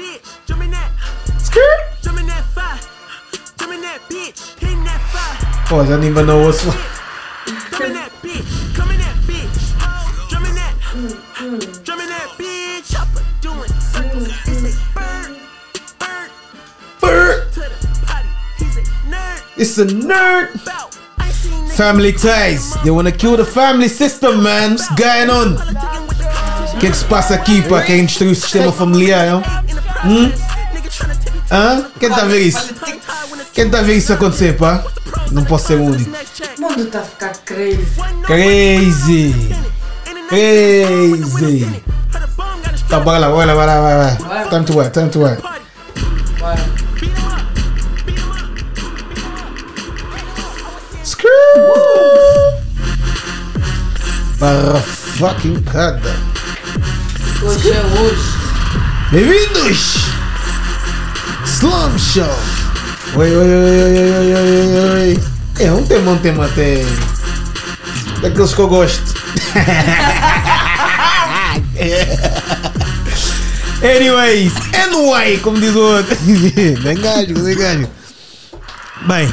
bitch. Jump in that. Jump in that fire. Jump in that bitch. Pin that fire. Pô, já nem vai no osso. Jump in that bitch. Come in that bitch. Jump in that. Jump in that bitch. Chopper doing circles. He say bird. Bird. Brr, To the potty. He's a nerd. It's a nerd. Bout. I ain't seen niggas Family ties. They wanna kill the family system, man. What's going on? politicking with the cops. O que que se passa aqui para quem destruiu o sistema familiar? Hein? Me Hã? Quem tá a ver isso? Quem tá a ver isso acontecer, pá? Não posso ser o único. O mundo está a ficar crazy. Crazy. Crazy. Tá, bora lá, bora lá, bora lá, bora lá. Time to work, time to work. Bora. Screw! Para fucking cada. Hoje é hoje. Bem-vindos! Slum Show! Oi, oi, oi, oi, oi, oi, oi, oi. É um tema, um tema até. Daqueles que eu gosto. Anyways, anyway, como diz o outro. Nem gajo, nem gajo. Bem,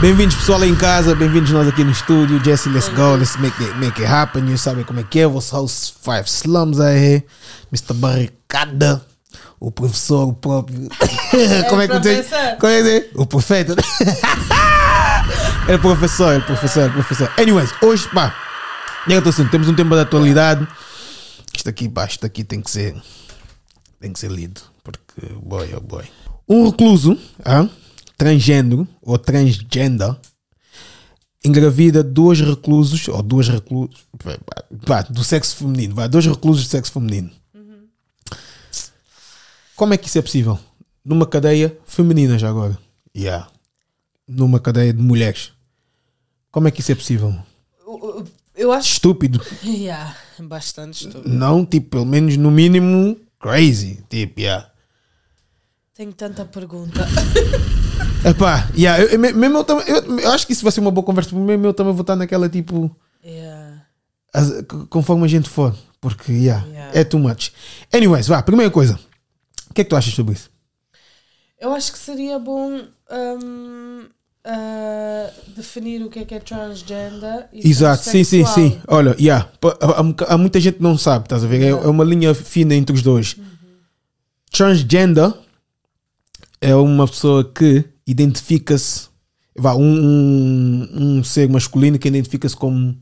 bem-vindos pessoal aí em casa, bem-vindos nós aqui no estúdio. Jesse, let's go, let's make it, make it happen. You sabem como é que é, vosso house Five Slums aí, Mr. Barricada, o professor o próprio. como é que professor. Como é que é? O profeta. é professor, é professor, é professor. Anyways, hoje, pá, assim, temos um tema da atualidade. Isto aqui, pá, isto aqui tem que ser. Tem que ser lido. Porque, boy, oh boy. Um recluso, ah, transgênero ou transgender, engravida dois reclusos, ou duas reclusos, pá, do sexo feminino, vai, dois reclusos do sexo feminino. Como é que isso é possível? Numa cadeia feminina já agora. Yeah. Numa cadeia de mulheres. Como é que isso é possível? Eu acho. Estúpido. Yeah, bastante estúpido. Não, tipo, pelo menos no mínimo, crazy. Tipo, yeah. Tenho tanta pergunta. Epá, yeah, eu, eu- mesmo eu, também- eu, eu acho que isso vai ser uma boa conversa, mesmo eu também vou estar naquela tipo, Yeah. as- conforme a gente for, porque yeah, Yeah. é too much. Anyways, vá, primeira coisa, o que é que tu achas sobre isso? Eu acho que seria bom hum, ah, definir o que é que é transgender e Exato, sim, sim, sim. Olha, yeah, há, há- muita gente que não sabe, estás a ver? É, é uma linha fina entre os dois. Transgender é uma pessoa que identifica-se, vá, um, um, um ser masculino que identifica-se como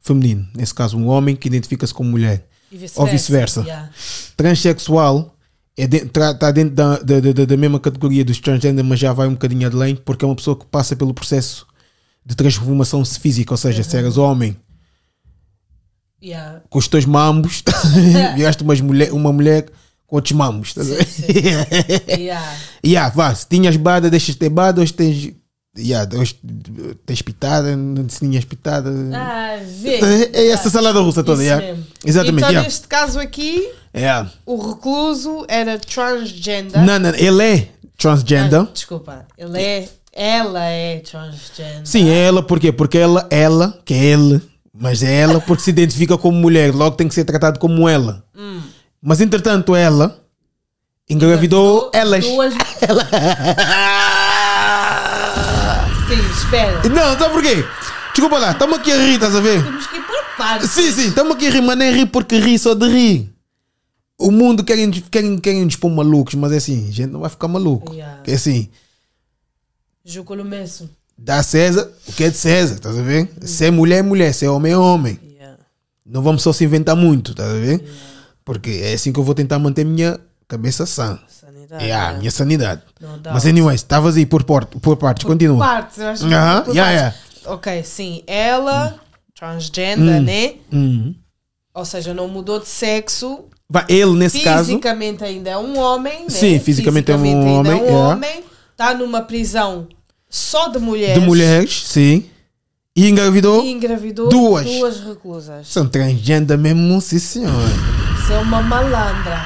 feminino. Nesse caso, um homem que identifica-se como mulher. E Ou vice-versa. Yeah. Transexual está dentro da, da, da- da mesma categoria dos transgender, mas já vai um bocadinho além, porque é uma pessoa que passa pelo processo de transformação física, ou seja, se eras homem Yeah. com os teus mambos, viraste umas mulher, uma mulher com outros mambos. Estás a ver? Yeah. yeah, vá, se tinhas bada, deixas de ter bada, hoje tens. Yeah, hoje tens pitada, não tinhas pitada. Ah, vê. é essa salada russa toda, yeah. Exatamente, Então, yeah. neste caso aqui, Yeah. o recluso era transgender. Não, não, ele é transgender. Ah, desculpa, ele é. Ela é transgender. Sim, é ela, por quê? Porque ela, ela, que é ele, mas é ela porque se identifica como mulher, logo tem que ser tratado como ela. Mas entretanto, ela engravidou elas. Duas. Sim, espera. Não, sabe por quê? Desculpa lá, estamos aqui a rir, estás a ver? Temos que ir por partes. Sim, sim, estamos aqui a rir, mas nem rir porque rir só de rir. O mundo querem, querem, querem nos pôr malucos, mas é assim, a gente não vai ficar maluco. Yeah. É assim, Juco Lumesso. dá a César o que é de César, estás a ver? Se é mulher, é mulher, se é homem, é homem. Yeah. Não vamos só se inventar muito, estás a ver? Porque é assim que eu vou tentar manter minha cabeça sã. Sanidade. É a yeah. minha sanidade. Doubt. Mas, anyways, estavas aí por, por, por partes, continua. Partes, eu acho que Aham, por yeah, partes. Ok, sim. Ela, transgender, né? Uhum. Ou seja, não mudou de sexo. Ele, nesse caso, Fisicamente ainda é um homem, né? Sim, fisicamente é um ainda homem, É um homem. Está numa prisão só de mulheres. de mulheres, sim. E engravidou. E engravidou Duas. duas reclusas. São transgender mesmo, sim, senhor. Isso é uma malandra.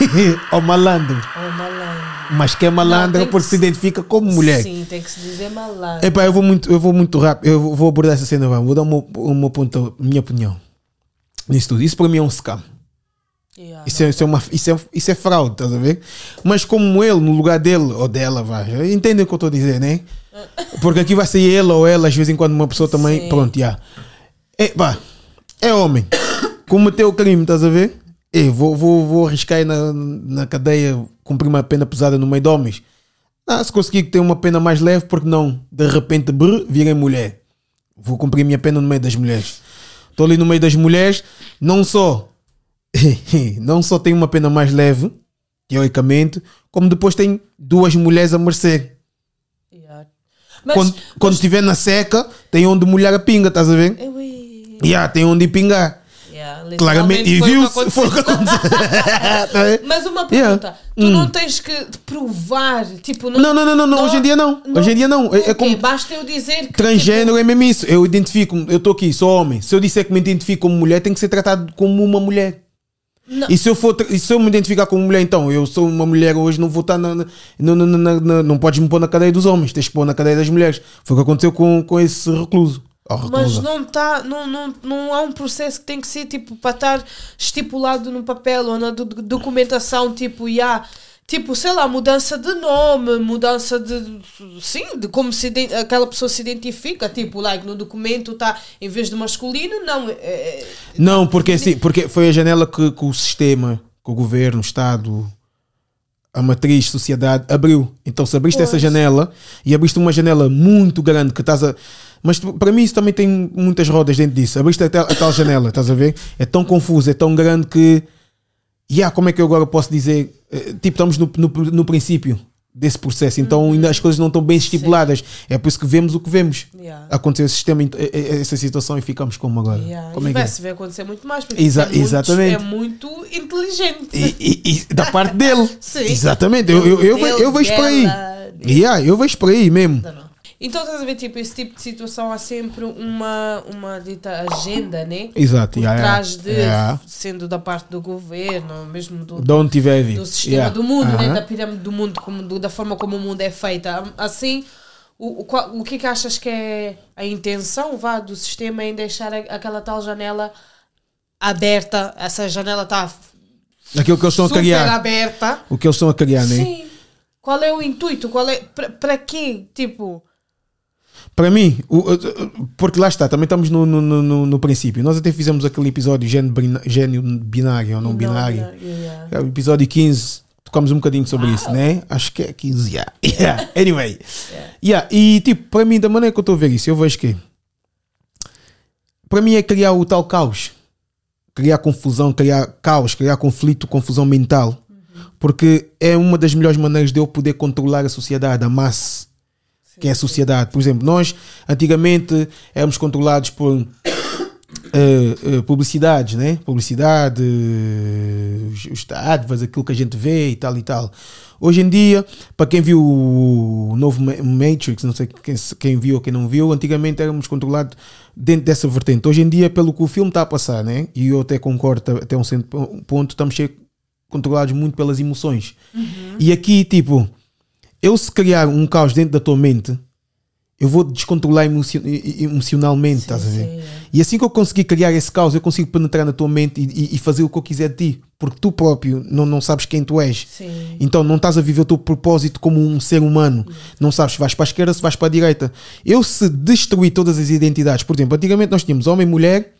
Ó malandro. Ou malandro. Mas que é que porque se se- identifica como mulher. Sim, tem que se dizer malandro. Epá, eu vou muito, eu vou muito rápido. Eu vou- abordar essa cena, vamos. Vou dar uma, uma ponta, minha opinião nisso tudo. Isso para mim é um scam. Yeah, Isso é, isso, é uma, isso, é, isso é fraude, estás a ver? Mas como ele, no lugar dele ou dela, vai, entendem o que eu estou a dizer, né? Porque aqui vai ser ele ou ela, às vezes em quando uma pessoa também, Sim. pronto, já. É, pá, é homem. Cometeu o crime, estás a ver? É, vou, vou, vou arriscar aí na, na cadeia, cumprir uma pena pesada no meio de homens. Ah, se conseguir ter uma pena mais leve, porque não? De repente, brr, virei mulher. Vou cumprir minha pena no meio das mulheres. Estou ali no meio das mulheres, não só não só tem uma pena mais leve, teoricamente, como depois tem duas mulheres a mercê. Yeah. Mas, Quando, quando estiver na seca, tem onde molhar a pinga, estás a ver? Eu. Yeah, tem onde pingar. Yeah, Claramente, e viu-se, foi foi o que aconteceu. ver? Mas uma Yeah. pergunta, tu não tens que provar, tipo, Não, não, não, não, não, hoje em dia não. Hoje em dia não. É, é quê? como Basta eu dizer que transgênero é mesmo isso. Eu identifico, eu estou aqui, sou homem. Se eu disser que me identifico como mulher, tem que ser tratado como uma mulher. Não. E se eu for, e se eu me identificar como mulher, então eu sou uma mulher hoje, não vou estar na, na- não, não, não, não, não podes me pôr na cadeia dos homens, tens que pôr na cadeia das mulheres. Foi o que aconteceu com, com esse recluso. Ou Mas não, tá, não, não, não há um processo que tem que ser tipo para estar estipulado no papel ou na do- do- documentação, tipo, yeah, tipo, sei lá, mudança de nome, mudança de sim, de como se aquela pessoa se identifica, tipo, like no documento está em vez de masculino, não, é, é- Não, porque assim, porque foi a janela que, que o sistema, que o governo, o Estado, a matriz, sociedade abriu. Então, se abriste essa Pois. janela e abriste uma janela muito grande que estás a. Mas para mim isso também tem muitas rodas dentro disso. Abriste a tal, a tal janela, estás a ver? É tão confuso, é tão grande que. Yeah, como é que eu agora posso dizer? Eh, Tipo, estamos no, no, no princípio desse processo, então ainda as coisas não estão bem estipuladas. É por isso que vemos o que vemos. Yeah. Aconteceu esse sistema, eh, eh, essa situação e ficamos como agora. yeah. Como é e que é? vai se ver acontecer muito mais, porque Exa- é, muito, exatamente. é muito inteligente. E, e- e da parte dele. Sim. Exatamente. Eu, eu, eu, eu vejo por aí. Yeah, eu vejo por aí mesmo. Não, não. Então estás a ver, tipo, esse tipo de situação há sempre uma, uma dita agenda, né? Exato. Por yeah, trás de, Yeah. sendo da parte do governo, mesmo do, De onde tiver a vir. do sistema Yeah. do mundo, né? Aham. da pirâmide do mundo, como, do- da forma como o mundo é feita. Assim, o, o, o que é que achas que é a intenção vá, do sistema em deixar a- aquela tal janela aberta? Essa janela está Aquilo que eles estão a criar. aberta. O que eles estão a criar, né? Sim. Qual é o intuito? Qual é, para quê? Tipo... Para mim, o- porque lá está, também estamos no, no, no, no princípio. Nós até fizemos aquele episódio gênio, gênio binário ou não, binário. yeah. É episódio 15, tocamos um bocadinho sobre isso, né? Acho que é 15, yeah. yeah. Anyway. Yeah. E tipo, para mim, da maneira que eu estou a ver isso, eu vejo que para mim é criar o tal caos. Criar confusão, criar caos, criar conflito, confusão mental. Porque é uma das melhores maneiras de eu poder controlar a sociedade, a massa, que é a sociedade. Por exemplo, nós antigamente éramos controlados por eh, eh, publicidades, né? Publicidade, eh, os, os aquilo que a gente vê e tal e tal. Hoje em dia, para quem viu o novo Ma- Matrix, não sei quem, quem viu ou quem não viu, antigamente éramos controlados dentro dessa vertente. Hoje em dia, pelo que o filme está a passar, né? E eu até concordo até um certo ponto, estamos controlados muito pelas emoções. E aqui, tipo, eu se criar um caos dentro da tua mente, eu vou descontrolar emocio- emocionalmente, estás a ver? sim, é. E assim que eu conseguir criar esse caos, eu consigo penetrar na tua mente e, e- fazer o que eu quiser de ti. Porque tu próprio não, não sabes quem tu és. Sim. Então não estás a viver o teu propósito como um ser humano. Não sabes se vais para a esquerda, se vais para a direita. Eu se destruir todas as identidades, por exemplo, antigamente nós tínhamos homem e mulher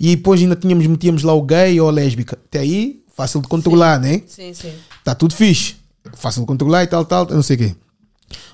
e depois ainda tínhamos, metíamos lá o gay ou a lésbica. Até aí, fácil de controlar, né? Sim, sim. Está tudo fixe. Fácil de controlar e tal, tal, não sei o quê.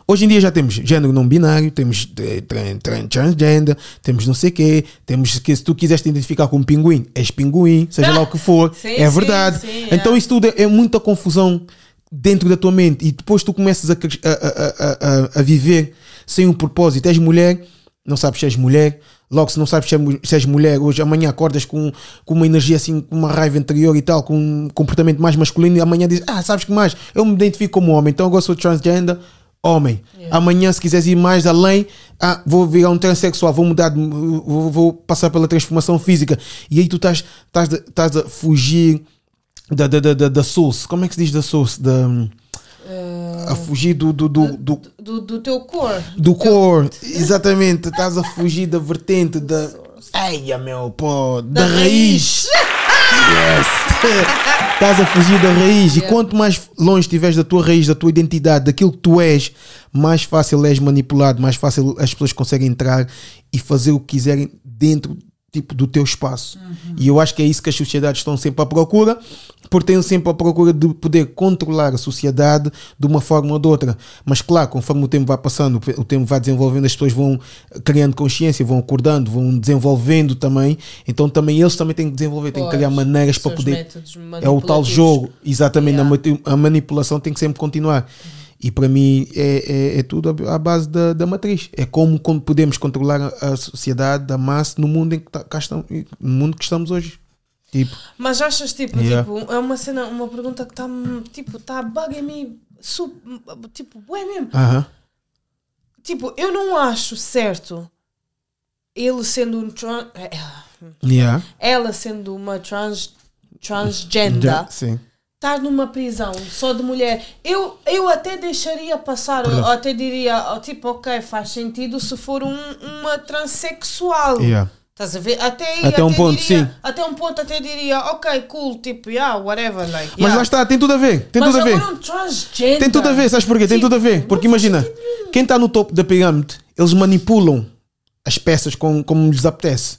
Hoje em dia já temos género não binário, temos eh, tran- tran- transgender, temos não sei o quê, temos que se tu quiseres te identificar como pinguim, és pinguim, seja lá o que for, Sim, é sim, verdade. sim, então é. isso tudo é, é muita confusão dentro da tua mente e depois tu começas a, a- a- a- a viver sem um propósito. És mulher, não sabes se és mulher, logo se não sabes se és mu- se és mulher, hoje amanhã acordas com, com uma energia assim, com uma raiva interior e tal, com um comportamento mais masculino e amanhã dizes, ah, sabes que mais? Eu me identifico como homem, então agora sou transgender, homem. Amanhã, se quiseres ir mais além, ah, vou virar um transexual, vou mudar, vou, vou passar pela transformação física. E aí tu estás, estás, estás a fugir da, da, da, da, da source. Como é que se diz da source? Da, a fugir do, do, do, do, Do, do teu cor. do core. Exatamente. Estás a fugir da vertente da. Ai, meu pô, da, Da raiz. Estás a fugir da raiz. E quanto mais longe estiveres da tua raiz, da tua identidade, daquilo que tu és, mais fácil és manipulado, mais fácil as pessoas conseguem entrar e fazer o que quiserem dentro tipo do teu espaço. E eu acho que é isso que as sociedades estão sempre à procura, têm sempre à procura de poder controlar a sociedade de uma forma ou de outra. Mas claro, conforme o tempo vai passando, o tempo vai desenvolvendo, as pessoas vão criando consciência, vão acordando, vão desenvolvendo também. Então também eles também têm que desenvolver, têm que criar maneiras para poder é o tal jogo, exatamente. Yeah. A manipulação tem que sempre continuar. E para mim é, é, é tudo à base da, da matriz. É como, como podemos controlar a, sociedade, a massa no mundo em que tá- estamos, no mundo que estamos hoje. Tipo, Mas achas, tipo, Yeah. tipo, é uma cena, uma pergunta que está, tipo, está a bug em mim, su- tipo, é mesmo. aham, Tipo, eu não acho certo ele sendo um trans, yeah, ela sendo uma trans, transgender, sim. estar numa prisão só de mulher. Eu, eu até deixaria passar, eu até diria, oh, tipo, ok, faz sentido se for um, uma transexual. Yeah. Estás a ver? Até aí, Até um ponto, diria, sim. Até um ponto até diria, ok, cool, tipo, yeah, whatever, like. Mas yeah. lá está, tem tudo a ver. Tem Mas tudo a ver. um transgender. Tem tudo a ver, sabes porquê? Tem Tipo, tudo a ver. Porque imagina, quem está no topo da pirâmide, eles manipulam as peças com, como lhes apetece.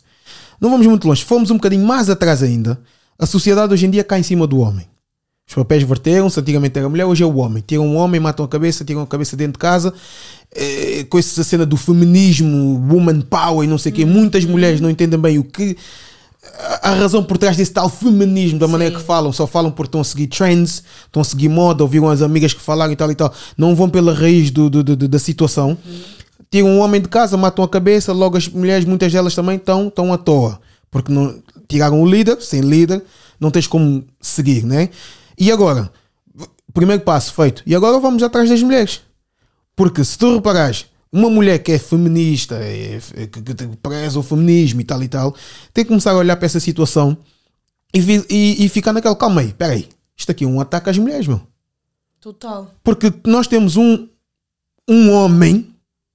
Não vamos muito longe. Se formos um bocadinho mais atrás ainda, a sociedade hoje em dia cai em cima do homem. Os papéis verteram-se, antigamente era a mulher, hoje é o homem. Tiram um homem, matam a cabeça, tiram a cabeça dentro de casa. Eh, com essa cena do feminismo, woman power e não sei o quê. Muitas mulheres não entendem bem o que a a razão por trás desse tal feminismo, da maneira Sim. que falam, só falam porque estão a seguir trends, estão a seguir moda, ouviram as amigas que falaram e tal e tal, não vão pela raiz do, do- do- da situação. Tiram um homem de casa, matam a cabeça, logo as mulheres, muitas delas também estão, estão à toa, porque não, tiraram o líder, sem líder, não tens como seguir, né? E agora, primeiro passo feito, e agora vamos atrás das mulheres. Porque se tu reparares, uma mulher que é feminista, é- é- que, que preza o feminismo e tal e tal, tem que começar a olhar para essa situação e, e, e ficar naquela, calma aí, peraí, isto aqui é um ataque às mulheres, meu. Total. Porque nós temos um, um homem,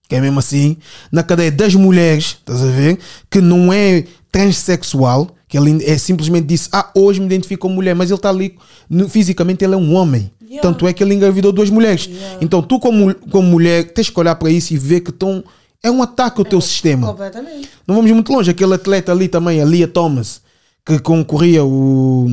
que é mesmo assim, na cadeia das mulheres, estás a ver? Que não é transexual, que ele é simplesmente disse, ah, hoje me identifico como mulher, mas ele está ali, no- fisicamente ele é um homem. Yeah. Tanto é que ele engravidou duas mulheres. Yeah. Então tu, como, como mulher, tens que olhar para isso e ver que estão. É um ataque ao teu sistema. Completamente. Não vamos muito longe. Aquele atleta ali também, a Lia Thomas, que concorria o.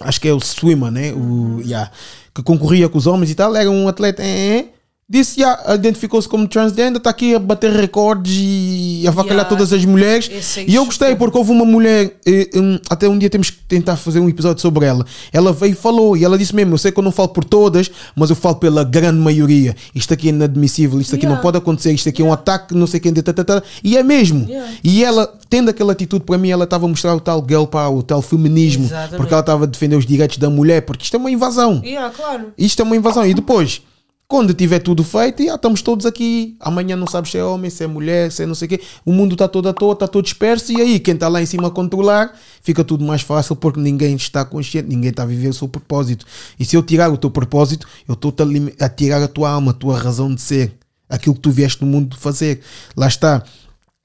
Acho que é o swimmer, né? O, yeah, que concorria com os homens e tal. Era um atleta. eh, eh, disse, yeah, identificou-se como transgender, está aqui a bater recordes e a avacalhar Yeah. todas as mulheres. É E eu gostei porque houve uma mulher, eh, hum, até um dia temos que tentar fazer um episódio sobre ela. Ela veio e falou, e ela disse mesmo: Eu sei que eu não falo por todas, mas eu falo pela grande maioria. Isto aqui é inadmissível, isto aqui não Yeah. pode acontecer, isto aqui é um ataque, não sei quem, tá, tá, tá. e é mesmo. E ela, tendo aquela atitude para mim, ela estava a mostrar o tal girl power, o tal feminismo, Exatamente. porque ela estava a defender os direitos da mulher, porque isto é uma invasão. Claro. Isto é uma invasão. E depois, quando tiver tudo feito, já estamos todos aqui. Amanhã não sabes se é homem, se é mulher, se é não sei o quê. O mundo está todo à toa, está todo disperso. E aí, quem está lá em cima a controlar, fica tudo mais fácil porque ninguém está consciente, ninguém está a viver o seu propósito. E se eu tirar o teu propósito, eu estou a tirar a tua alma, a tua razão de ser. Aquilo que tu vieste no mundo fazer. Lá está.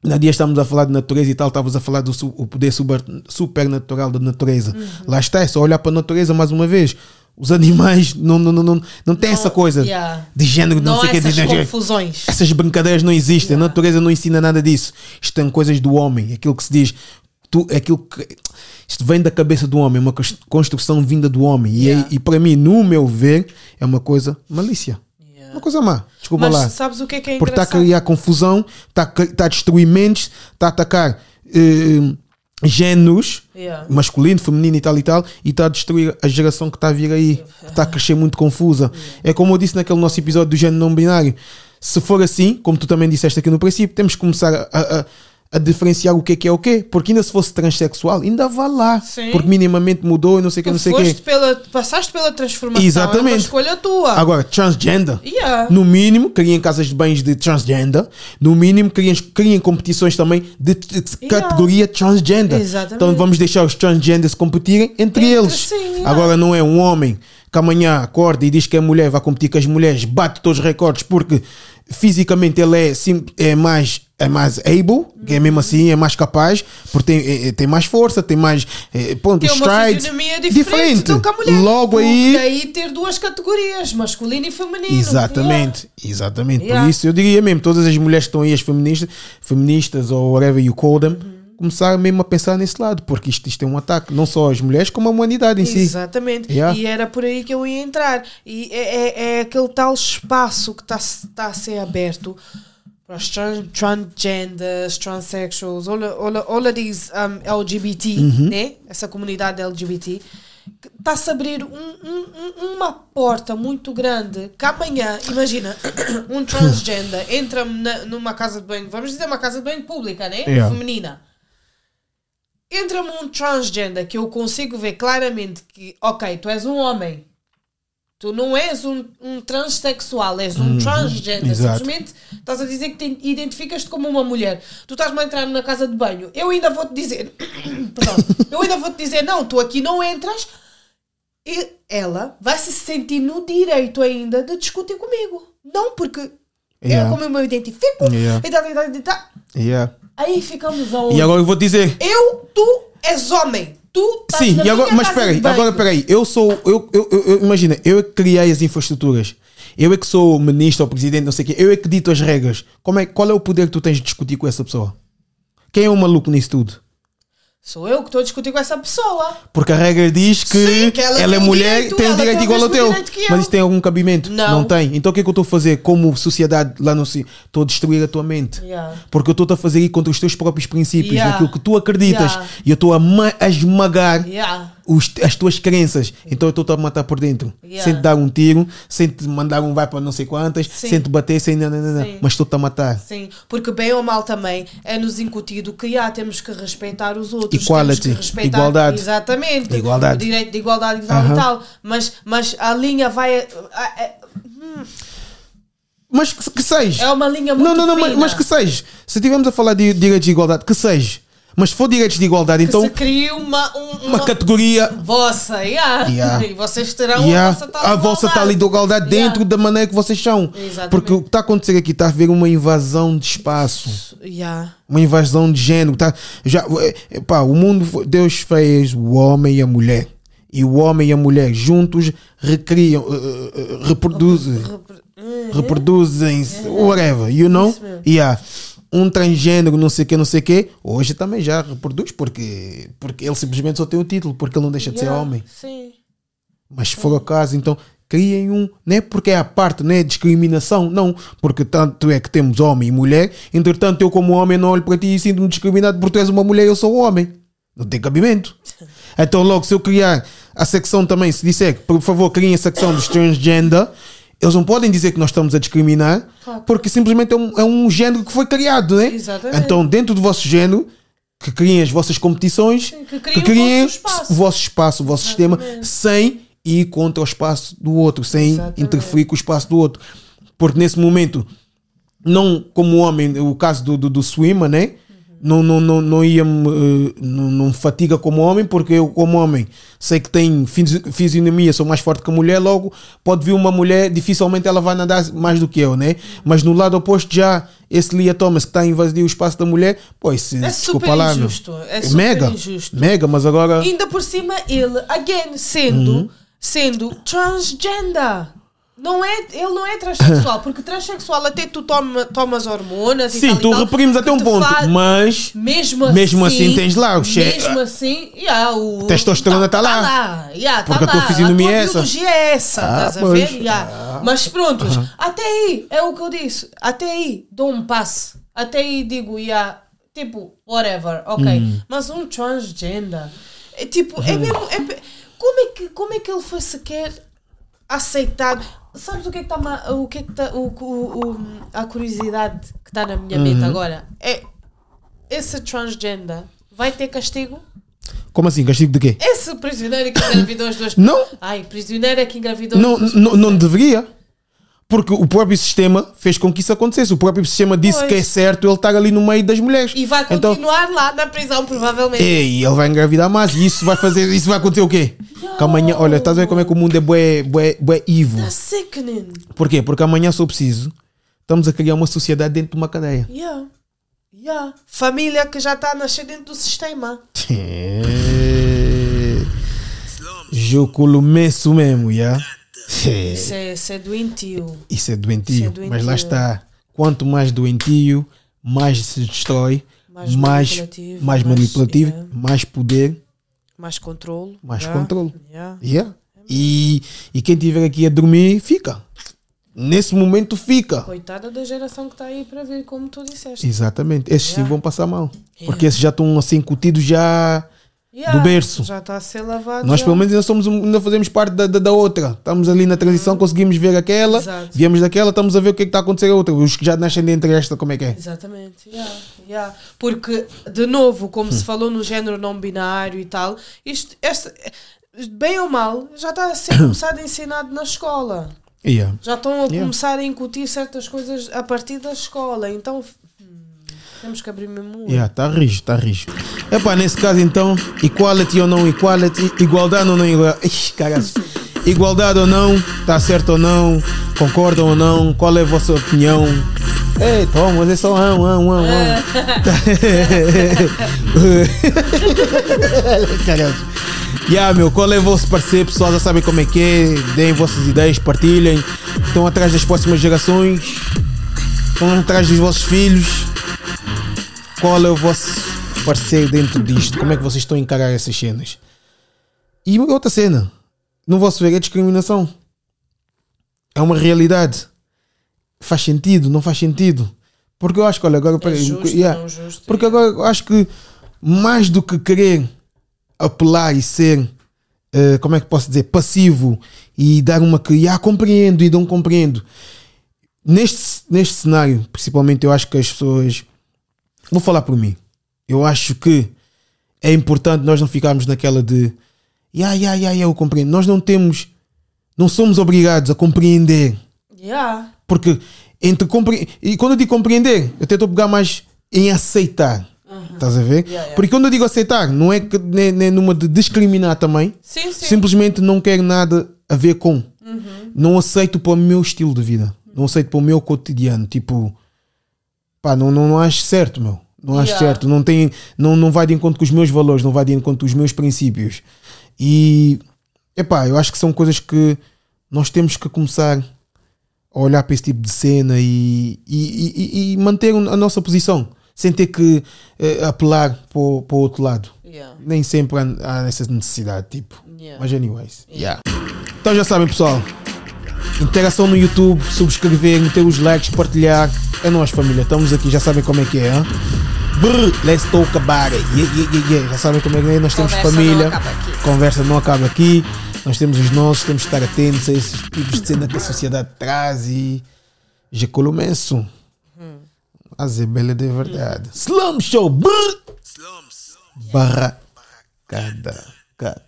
Na dia estamos a falar de natureza e tal, estavas a falar do su- o poder super, supernatural da natureza. Uhum. Lá está, é só olhar para a natureza mais uma vez. Os animais não, não, não, não, não tem essa coisa yeah. de género, não, Não, sei o que. de essas género. confusões. Essas brincadeiras não existem. A natureza não ensina nada disso. Isto são coisas do homem. Aquilo que se diz. Tu, aquilo que, isto vem da cabeça do homem. É uma cons- construção vinda do homem. E, Yeah. e para mim, no meu ver, é uma coisa malícia. Yeah. Uma coisa má. Desculpa Mas lá. sabes o que é que é Porque está a criar confusão, está a, está a destruir mentes, está a atacar eh, géneros, Yeah. masculino, feminino e tal e tal, e está a destruir a geração que está a vir aí, que está a crescer muito confusa. É como eu disse naquele nosso episódio do género não binário. Se for assim, como tu também disseste aqui no princípio, temos que começar a, a- a diferenciar o que é que é o quê. Porque ainda se fosse transexual, ainda vá lá. Sim. Porque minimamente mudou e não sei o que, não sei o quê. pela, passaste pela transformação. É uma Exatamente. escolha tua. Agora, transgender. Yeah. No mínimo, criem casas de banhos de transgender. No mínimo, criem, criem competições também de, de Yeah. categoria transgender. Exatamente. Então vamos deixar os transgenders competirem entre, Entre eles. si, yeah. Agora não é um homem que amanhã acorda e diz que é mulher, vai competir com as mulheres, bate todos os recordes porque fisicamente ele é, sim, é mais é mais able, que é mesmo assim, é mais capaz, porque tem, é- é- tem mais força, tem mais é, ponto, Tem strides. fisionomia diferente, do que a mulher. Logo aí. Daí ter duas categorias, masculino e feminino. Exatamente, exatamente. Por Yeah. isso eu diria mesmo, todas as mulheres que estão aí, as feministas, feministas ou whatever you call them. Começar mesmo a pensar nesse lado, porque isto, isto é um ataque, não só às mulheres, como à humanidade em si. Exatamente. Yeah. E era por aí que eu ia entrar. E é, é, é aquele tal espaço que está tá a ser aberto para os tran- transgenders, transsexuals, all, all, all of these um, LGBT, Uhum. né? Essa comunidade LGBT. Está-se a abrir um- um- um- uma porta muito grande que amanhã, imagina, um transgender entra numa casa de banho, vamos dizer uma casa de banho pública, né? Yeah. Feminina entra-me um transgender que eu consigo ver claramente que, ok, tu és um homem, tu não és um, um transexual, és um transgender. Uhum. exato. Simplesmente estás a dizer que te identificas-te como uma mulher. Tu estás-me a entrar na casa de banho, eu ainda vou-te dizer, perdão, eu ainda vou-te dizer, não, tu aqui não entras. E ela vai se sentir no direito ainda de discutir comigo. Não, porque Yeah. eu como eu me identifico Yeah. e tal, e tal, e tal. Yeah. Aí ficamos aonde? E agora eu vou dizer. Eu, tu és homem. Tu estás Sim, e agora, mas casa espera aí, de banho. agora espera aí, eu sou, eu, eu, eu- eu- imagina, eu é que criei as infraestruturas, eu é que sou ministro ou presidente, não sei o quê, eu é que dito as regras. Como é, qual é o poder que tu tens de discutir com essa pessoa? Quem é o maluco nisso tudo? Sou eu que estou a discutir com essa pessoa. Porque a regra diz que, Sim, que ela ela, é mulher, direito, tem ela direito igual ao teu. Mas isso tem algum cabimento? Não. tem. Então o que é que eu estou a fazer como sociedade lá no si? Estou a destruir a tua mente. Yeah. Porque eu estou a fazer ir contra os teus próprios princípios, Yeah. naquilo que tu acreditas. Yeah. E eu estou a, a esmagar. Os- as tuas crenças. Então eu estou a matar por dentro. Yeah. Sem te dar um tiro, sem te mandar um vai para não sei quantas, Sim. sem te bater, sem nada, nada, Sim. mas estou-te a matar. Sim, porque bem ou mal também é-nos incutido que já temos que respeitar os outros. Equality, temos que respeitar, igualdade. Exatamente. Igualdade. O direito de igualdade e tal Aham. e tal. Mas, mas a linha vai. É, Mas que, que seja. é uma linha muito Não, não, não, mas, mas que seja. Se estivermos a falar de direitos de igualdade, que seja. Mas se for direitos de igualdade, Que então se cria uma, um- uma uma, categoria. vossa, yeah. Yeah. e vocês terão Yeah, a vossa tal a vossa tal igualdade Yeah. dentro da maneira que vocês são. Exatamente. Porque o que está a acontecer aqui está a haver uma invasão de espaço. Yeah. Uma invasão de género. Tá? Já, eh, pá, o mundo, Deus fez o homem e a mulher. E o homem e a mulher juntos recriam, eh, eh, reproduzem, reproduzem-se, whatever, you know? Yeah. Um transgênero, não sei o que, não sei o que, hoje também já reproduz, porque, porque ele simplesmente só tem o título, porque ele não deixa de ser Yeah. homem. Sim. Mas se for o caso, então criem um, não é porque é a parte, não é discriminação, não, porque tanto é que temos homem e mulher, entretanto eu como homem não olho para ti e sinto-me discriminado porque tu és uma mulher e eu sou homem. Não tem cabimento. Então logo se eu criar a secção também, se disser que por favor criem a secção dos transgender, eles não podem dizer que nós estamos a discriminar, Claro. porque simplesmente é um, é um género que foi criado, né? Exatamente. Então dentro do vosso género, que criem as vossas competições, Sim, que criem o vosso espaço. o vosso espaço, o vosso sistema, sem ir contra o espaço do outro, sem Exatamente. interferir com o espaço do outro. Porque nesse momento, não como homem, o caso do, do, do swimmer, né? Não, não, não, não ia me, eh, não, não me fatiga como homem, porque eu, como homem, sei que tem fisi- fisionomia, sou mais forte que a mulher, logo pode vir uma mulher, dificilmente ela vai nadar mais do que eu, né? Mas no lado oposto, já esse Lia Thomas que está a invadir o espaço da mulher, pois, se, É desculpa super lá, meu. injusto, é super mega, injusto. mega, mas agora. Ainda por cima, ele, again, sendo, Uhum. sendo transgender. Não é, ele não é transexual, porque transexual até tu toma, tomas hormonas e Sim, tal e tu tal, reprimes até um ponto, faz- mas Mesmo assim, Mesmo assim tens lá o che- Mesmo assim, yeah, o Testosterona tá lá. lá yeah, tá Porque a tua lá. fisionomia a tua é essa. biologia é essa, Ah, estás a pois. ver? Yeah. Mas pronto, até aí, é o que eu disse, até aí dou um passe, até aí digo, yeah, tipo, whatever, ok. Hum. Mas um transgender, é tipo, é mesmo, é como, é que, como é que ele foi sequer aceitado? Sabes o que é que está o que é que tá, o, o, o- a curiosidade que está na minha mente Uhum. agora? É esse transgender vai ter castigo? como assim? Castigo de quê? Esse prisioneiro que engravidou as duas Não. Ai, prisioneira que engravidou Não, as duas não, não deveria. Porque o próprio sistema fez com que isso acontecesse. O próprio sistema disse Pois. que é certo ele estar ali no meio das mulheres. E vai Então, continuar lá na prisão, provavelmente. ei, ele vai engravidar mais. E isso vai fazer. Isso vai acontecer o quê? Que amanhã, olha, estás a ver como é que o mundo é bué, bué, bué evil. That's sickening. Porquê? Porque amanhã, se eu preciso, estamos a criar uma sociedade dentro de uma cadeia. Yeah. Yeah. Família que já está a nascer dentro do sistema. Jogo mesmo mesmo, já? Isso é, isso é doentio. Isso é doentio. É doentio. Mas lá está. Quanto mais doentio, mais se destrói, Mais mais, manipulativo, mais manipulativo, yeah. mais poder. Mais controle. Mais yeah. controle. Yeah. Yeah. E, e quem estiver aqui a dormir, fica. Nesse momento, fica. Coitada da geração que está aí para vir, como tu disseste. Exatamente. Esses sim Yeah. vão passar mal. Porque esses já estão assim incutidos já. Yeah. do berço. Já está a ser lavado. Nós já. pelo menos ainda, somos, ainda fazemos parte da, da, da outra. Estamos ali na transição, conseguimos ver aquela, Exato. viemos daquela, estamos a ver o que é que está a acontecer a outra. Os que já nascem dentro desta, como é que é? Exatamente, yeah, yeah. porque de novo, como Hum. se falou no género não binário e tal, isto, este, bem ou mal, já está a ser começado a ensinado na escola. Yeah. Já estão a começar a incutir certas coisas a partir da escola. Então temos que abrir mesmo. o olho. Yeah, tá rijo, tá rijo. Epá, nesse caso então, equality ou não equality, igualdade ou não igualdade. Ixi. Igualdade ou não, tá certo ou não, concordam ou não, qual é a vossa opinião? Ei, toma, mas é só um, um, um, um. Caralho. Yeah, meu, qual é o vosso parecer, pessoal? Já sabem como é que é, deem vossas ideias, partilhem. Estão atrás das próximas gerações, estão atrás dos vossos filhos. Qual é o vosso parecer dentro disto? Como é que vocês estão a encarar essas cenas? E outra cena, no vosso ver é discriminação. É uma realidade. Faz sentido, não faz sentido. Porque eu acho que, olha, agora. É justo, yeah. justo. Porque agora eu acho que mais do que querer apelar e ser, eh, como é que posso dizer, passivo e dar uma que, ah, compreendo e não compreendo. Neste, neste cenário, principalmente, eu acho que as pessoas. Vou falar por mim. Eu acho que é importante nós não ficarmos naquela de. Ya, ya, ya, ya, eu compreendo. Nós não temos. Não somos obrigados a compreender. Yeah. Porque entre compre... E quando eu digo compreender, eu tento pegar mais em aceitar. Estás a ver? Yeah, yeah. Porque quando eu digo aceitar, não é que nem, nem numa de discriminar também. Sim, sim. Simplesmente não quero nada a ver com. Não aceito para o meu estilo de vida. Não aceito para o meu cotidiano. Tipo, pá, não, não, não acho certo, meu. Não acho Yeah. certo. Não, tem, não, não vai de encontro com os meus valores, não vai de encontro com os meus princípios. E, epá, eu acho que são coisas que nós temos que começar a olhar para esse tipo de cena e, e, e- e manter a nossa posição. Sem ter que eh, apelar para o, para o outro lado. Yeah. Nem sempre há, há essa necessidade, tipo. Yeah. Mas anyways. Yeah. Então já sabem, pessoal. Interação no YouTube, subscrever, meter os likes, partilhar. É nós, família. Estamos aqui, já sabem como é que é. Hein? Brr, let's talk about it. Yeah, yeah, yeah, yeah. Já sabem como é que é. Nós temos Conversa família. não. Conversa não acaba aqui. Nós temos os nossos, temos que estar atentos a esses tipos de cena que a sociedade traz e. Já começo. A zebela de verdade. Slum Show. Brr. Slums. Barra cada cat.